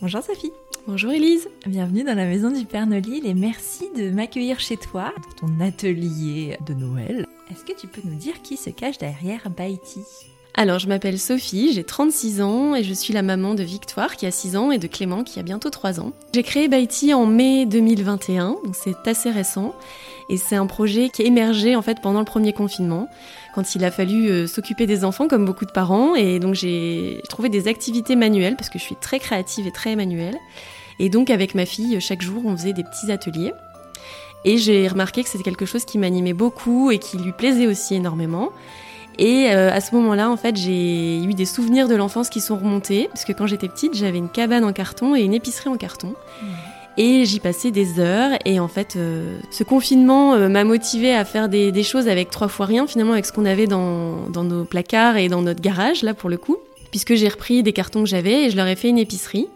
Bonjour Sophie. Bonjour Elise Bienvenue dans la maison du Père Nolil et merci de m'accueillir chez toi, dans ton atelier de Noël. Est-ce que tu peux nous dire qui se cache derrière Baïti? Alors, je m'appelle Sophie, j'ai 36 ans et je suis la maman de Victoire qui a 6 ans et de Clément qui a bientôt 3 ans. J'ai créé Baïti en mai 2021, donc c'est assez récent. Et c'est un projet qui a émergé en fait pendant le premier confinement, quand il a fallu euh, s'occuper des enfants comme beaucoup de parents. Et donc j'ai trouvé des activités manuelles parce que je suis très créative et très manuelle. Et donc avec ma fille, chaque jour, on faisait des petits ateliers. Et j'ai remarqué que c'était quelque chose qui m'animait beaucoup et qui lui plaisait aussi énormément. Et euh, à ce moment-là, en fait, j'ai eu des souvenirs de l'enfance qui sont remontés, parce que quand j'étais petite, j'avais une cabane en carton et une épicerie en carton. Et j'y passais des heures. Et en fait, euh, ce confinement euh, m'a motivée à faire des, des, choses avec trois fois rien, finalement, avec ce qu'on avait dans, dans, nos placards et dans notre garage, là, pour le coup. Puisque j'ai repris des cartons que j'avais et je leur ai fait une épicerie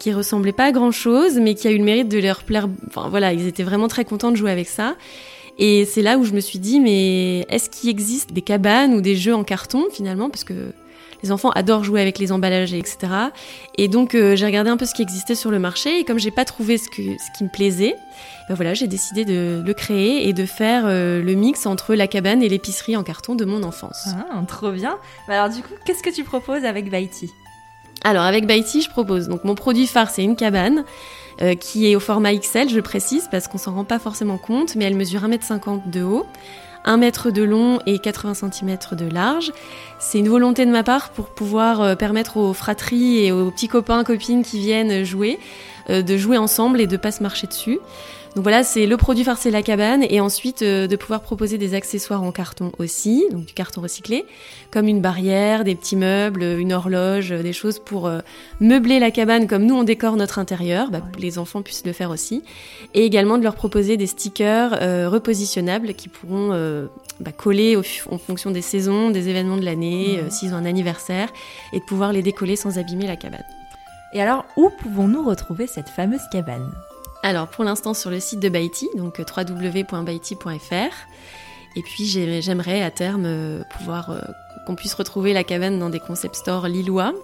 qui ressemblait pas à grand chose, mais qui a eu le mérite de leur plaire. Enfin, voilà, ils étaient vraiment très contents de jouer avec ça. Et c'est là où je me suis dit, mais est-ce qu'il existe des cabanes ou des jeux en carton, finalement, parce que les enfants adorent jouer avec les emballages, etc. Et donc euh, j'ai regardé un peu ce qui existait sur le marché et comme j'ai pas trouvé ce, que, ce qui me plaisait, ben voilà, j'ai décidé de le créer et de faire euh, le mix entre la cabane et l'épicerie en carton de mon enfance. Ah, trop bien. Bah alors du coup, qu'est-ce que tu proposes avec Baïti Alors avec Baïti, je propose donc mon produit phare, c'est une cabane. Euh, qui est au format XL, je précise, parce qu'on s'en rend pas forcément compte, mais elle mesure 1m50 de haut. 1 mètre de long et 80 cm de large. C'est une volonté de ma part pour pouvoir euh, permettre aux fratries et aux petits copains, copines qui viennent jouer, euh, de jouer ensemble et de pas se marcher dessus. Donc voilà, c'est le produit farcé la cabane et ensuite euh, de pouvoir proposer des accessoires en carton aussi, donc du carton recyclé, comme une barrière, des petits meubles, une horloge, des choses pour euh, meubler la cabane comme nous on décore notre intérieur, bah, que les enfants puissent le faire aussi, et également de leur proposer des stickers euh, repositionnables qui pourront euh, bah, coller au, en fonction des saisons, des événements de l'année, euh, s'ils ont un anniversaire, et de pouvoir les décoller sans abîmer la cabane. Et alors, où pouvons-nous retrouver cette fameuse cabane? Alors pour l'instant sur le site de Baïti, donc euh, www.baïti.fr. Et puis j'ai- j'aimerais à terme euh, pouvoir euh, qu'on puisse retrouver la cabane dans des concept stores lillois.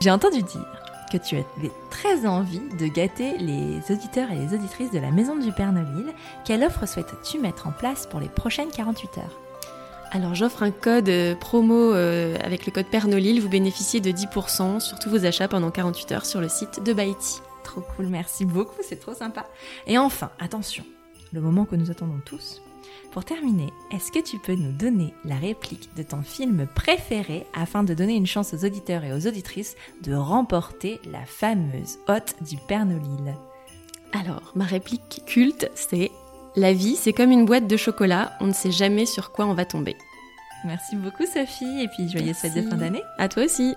J'ai entendu dire que tu avais très envie de gâter les auditeurs et les auditrices de la maison du Père Nolil. Quelle offre souhaites-tu mettre en place pour les prochaines 48 heures? Alors j'offre un code promo avec le code Pernolil, vous bénéficiez de 10% sur tous vos achats pendant 48 heures sur le site de Baïti. Trop cool, merci beaucoup, c'est trop sympa. Et enfin, attention, le moment que nous attendons tous. Pour terminer, est-ce que tu peux nous donner la réplique de ton film préféré afin de donner une chance aux auditeurs et aux auditrices de remporter la fameuse hôte du Père Nolil Alors ma réplique culte c'est La vie c'est comme une boîte de chocolat, on ne sait jamais sur quoi on va tomber. Merci beaucoup Sophie et puis joyeuses fêtes de fin d'année. À toi aussi